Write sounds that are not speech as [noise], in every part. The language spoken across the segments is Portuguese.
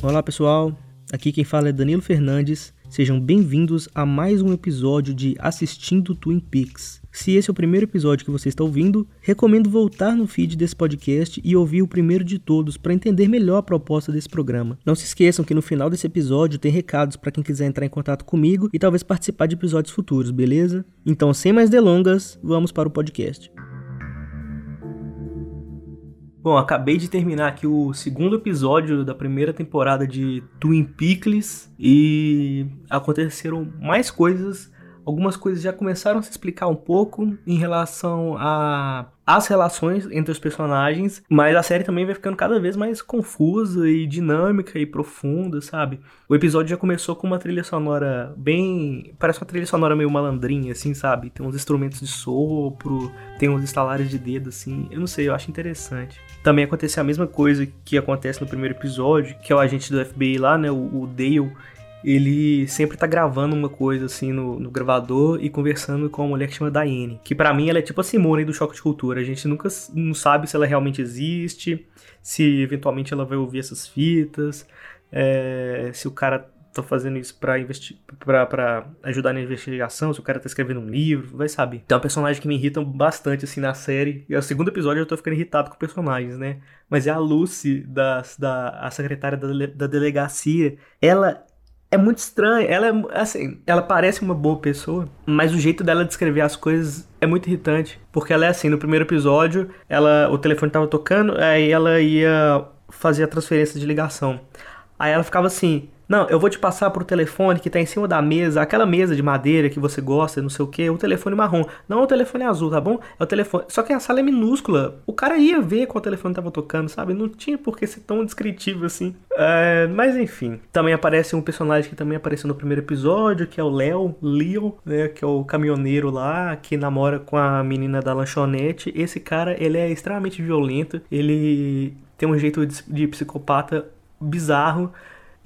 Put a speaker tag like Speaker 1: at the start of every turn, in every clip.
Speaker 1: Olá pessoal, aqui quem fala é Danilo Fernandes. Sejam bem-vindos a mais um episódio de Assistindo Twin Peaks. Se esse é o primeiro episódio que você está ouvindo, recomendo voltar no feed desse podcast e ouvir o primeiro de todos para entender melhor a proposta desse programa. Não se esqueçam que no final desse episódio tem recados para quem quiser entrar em contato comigo e talvez participar de episódios futuros, beleza? Então, sem mais delongas, vamos para o podcast. Bom, acabei de terminar aqui o segundo episódio da primeira temporada de Twin Peaks e aconteceram mais coisas algumas coisas já começaram a se explicar um pouco em relação a as relações entre os personagens, mas a série também vai ficando cada vez mais confusa e dinâmica e profunda, sabe? O episódio já começou com uma trilha sonora bem. Parece uma trilha sonora meio malandrinha, assim, sabe? Tem uns instrumentos de sopro, tem uns estalares de dedo, assim. Eu não sei, eu acho interessante. Também acontece a mesma coisa que acontece no primeiro episódio, que é o agente do FBI lá, né? O, o Dale ele sempre tá gravando uma coisa assim no, no, gravador e conversando com uma mulher que chama Diane. Que para mim ela é tipo a Simone do Choque de Cultura. A gente nunca não sabe se ela realmente existe, se eventualmente ela vai ouvir essas fitas, é, se o cara tá fazendo isso pra, pra, pra ajudar na investigação, se o cara tá escrevendo um livro, vai saber. Tem um personagem que me irrita bastante assim na série. E é o segundo episódio eu tô ficando irritado com personagens, né? Mas é a Lucy, da, da, a secretária da, da delegacia. Ela é muito estranha. Ela é assim, ela parece uma boa pessoa, mas o jeito dela descrever as coisas é muito irritante, porque ela é assim, no primeiro episódio, ela o telefone tava tocando, aí ela ia fazer a transferência de ligação. Aí ela ficava assim: não, eu vou te passar pro telefone que tá em cima da mesa, aquela mesa de madeira que você gosta, não sei o que, o telefone marrom. Não é o telefone azul, tá bom? É o telefone. Só que a sala é minúscula. O cara ia ver qual telefone tava tocando, sabe? Não tinha por que ser tão descritivo assim. É, mas enfim. Também aparece um personagem que também apareceu no primeiro episódio, que é o Léo, Leo, né? Que é o caminhoneiro lá, que namora com a menina da lanchonete. Esse cara, ele é extremamente violento. Ele tem um jeito de, de psicopata bizarro.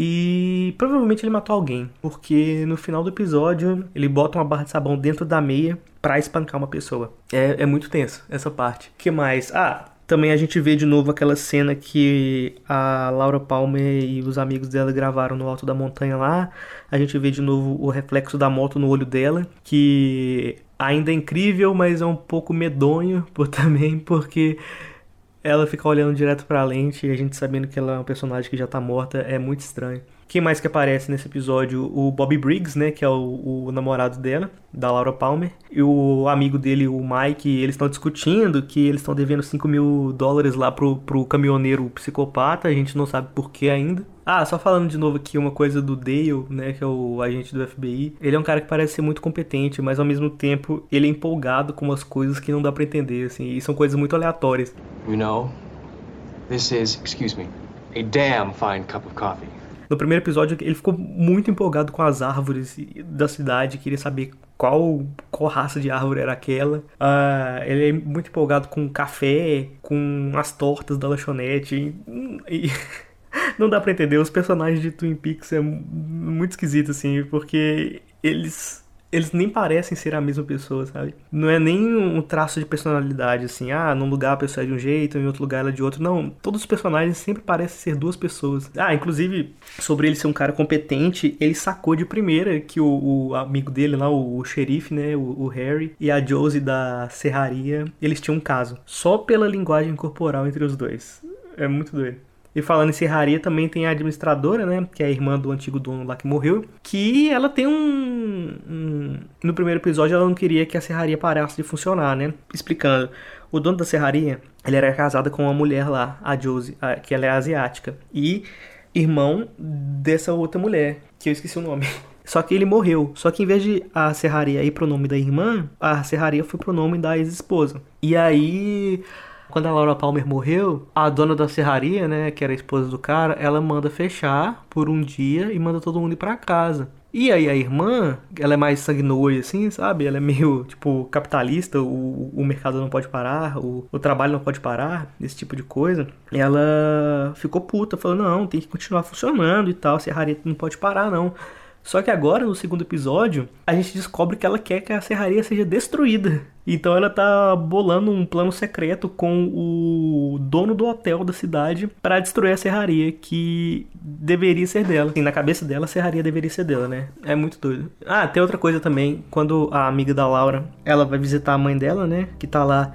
Speaker 1: E provavelmente ele matou alguém, porque no final do episódio ele bota uma barra de sabão dentro da meia para espancar uma pessoa. É, é muito tenso essa parte. que mais? Ah, também a gente vê de novo aquela cena que a Laura Palmer e os amigos dela gravaram no alto da montanha lá. A gente vê de novo o reflexo da moto no olho dela, que ainda é incrível, mas é um pouco medonho por [laughs] também, porque ela ficar olhando direto pra lente e a gente sabendo que ela é uma personagem que já tá morta é muito estranho. Quem mais que aparece nesse episódio? O Bobby Briggs, né? Que é o, o namorado dela, da Laura Palmer. E o amigo dele, o Mike, eles estão discutindo que eles estão devendo 5 mil dólares lá pro, pro caminhoneiro psicopata. A gente não sabe por que ainda. Ah, só falando de novo aqui uma coisa do Dale, né, que é o agente do FBI. Ele é um cara que parece ser muito competente, mas ao mesmo tempo ele é empolgado com umas coisas que não dá para entender, assim, e são coisas muito aleatórias. You know, this is, excuse me, a damn fine cup of coffee. No primeiro episódio, ele ficou muito empolgado com as árvores da cidade, queria saber qual, qual raça de árvore era aquela. Uh, ele é muito empolgado com café, com as tortas da lanchonete. E, e [laughs] não dá para entender. Os personagens de Twin Peaks é muito esquisito, assim, porque eles eles nem parecem ser a mesma pessoa, sabe? Não é nem um traço de personalidade, assim, ah, num lugar a pessoa é de um jeito, em outro lugar ela é de outro. Não, todos os personagens sempre parecem ser duas pessoas. Ah, inclusive, sobre ele ser um cara competente, ele sacou de primeira que o, o amigo dele lá, o, o xerife, né, o, o, Harry, e a Josie da serraria, eles tinham um caso. Só pela linguagem corporal entre os dois. É muito doido. E falando em serraria, também tem a administradora, né? Que é a irmã do antigo dono lá que morreu. Que ela tem um, um. No primeiro episódio, ela não queria que a serraria parasse de funcionar, né? Explicando. O dono da serraria, ele era casado com uma mulher lá, a Josie, a, que ela é asiática. E irmão dessa outra mulher, que eu esqueci o nome. [laughs] Só que ele morreu. Só que em vez de a serraria ir pro nome da irmã, a serraria foi pro nome da ex-esposa. E aí quando a Laura Palmer morreu, a dona da serraria, né, que era a esposa do cara, ela manda fechar por um dia e manda todo mundo ir pra casa. E aí a irmã, ela é mais sanguínea assim, sabe? Ela é meio, tipo, capitalista, o, o mercado não pode parar, o, o trabalho não pode parar, esse tipo de coisa. Ela ficou puta, falou, não, tem que continuar funcionando e tal, a serraria não pode parar, não. Só que agora, no segundo episódio, a gente descobre que ela quer que a serraria seja destruída. Então ela tá bolando um plano secreto com o dono do hotel da cidade para destruir a serraria que deveria ser dela. Assim, na cabeça dela, a serraria deveria ser dela, né? É muito doido. Ah, tem outra coisa também. Quando a amiga da Laura, ela vai visitar a mãe dela, né? Que tá lá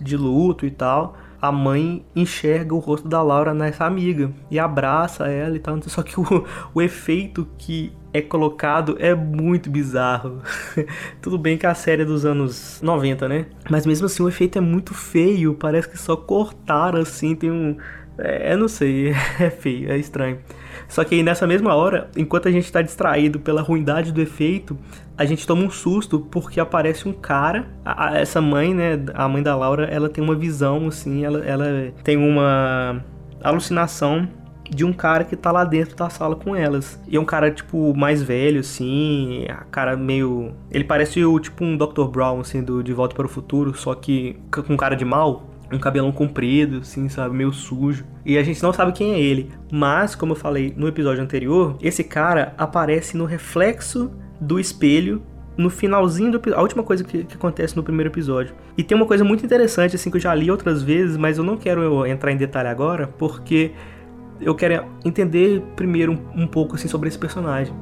Speaker 1: de luto e tal a mãe enxerga o rosto da Laura nessa amiga e abraça ela e tal. Só que o, [laughs] o efeito que é colocado é muito bizarro. [laughs] Tudo bem que a série é dos anos 90, né? Mas mesmo assim o efeito é muito feio. Parece que só cortaram assim, tem um. É, não sei, [laughs] é feio, é estranho. Só que aí nessa mesma hora, enquanto a gente tá distraído pela ruindade do efeito, a gente toma um susto porque aparece um cara. A, a, essa mãe, né, a mãe da Laura, ela tem uma visão, assim, ela, ela tem uma alucinação de um cara que tá lá dentro da sala com elas. E é um cara, tipo, mais velho, assim, a cara meio. Ele parece o tipo um Dr. Brown, assim, do De Volta para o Futuro, só que com cara de mal um cabelão comprido, assim, sabe, meio sujo. E a gente não sabe quem é ele. Mas, como eu falei no episódio anterior, esse cara aparece no reflexo do espelho no finalzinho do a última coisa que, que, acontece no primeiro episódio. E tem uma coisa muito interessante assim que eu já li outras vezes, mas eu não quero entrar em detalhe agora, porque eu quero entender primeiro um, um pouco assim sobre esse personagem.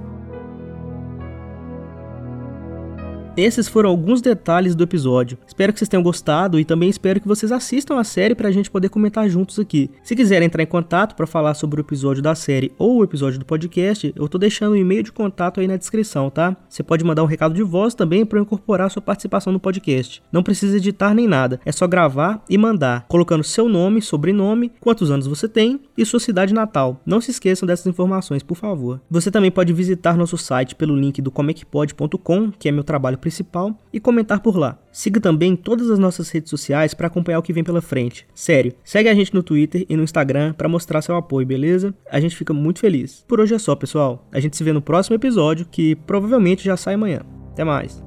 Speaker 1: Esses foram alguns detalhes do episódio. Espero que vocês tenham gostado e também espero que vocês assistam a série para a gente poder comentar juntos aqui. Se quiserem entrar em contato para falar sobre o episódio da série ou o episódio do podcast, eu tô deixando o um e-mail de contato aí na descrição, tá? Você pode mandar um recado de voz também para incorporar sua participação no podcast. Não precisa editar nem nada, é só gravar e mandar, colocando seu nome, sobrenome, quantos anos você tem e sua cidade natal. Não se esqueçam dessas informações, por favor. Você também pode visitar nosso site pelo link do comecpod.com, que é meu trabalho principal e comentar por lá. Siga também todas as nossas redes sociais para acompanhar o que vem pela frente. Sério, segue a gente no Twitter e no Instagram para mostrar seu apoio, beleza? A gente fica muito feliz. Por hoje é só, pessoal. A gente se vê no próximo episódio, que provavelmente já sai amanhã. Até mais.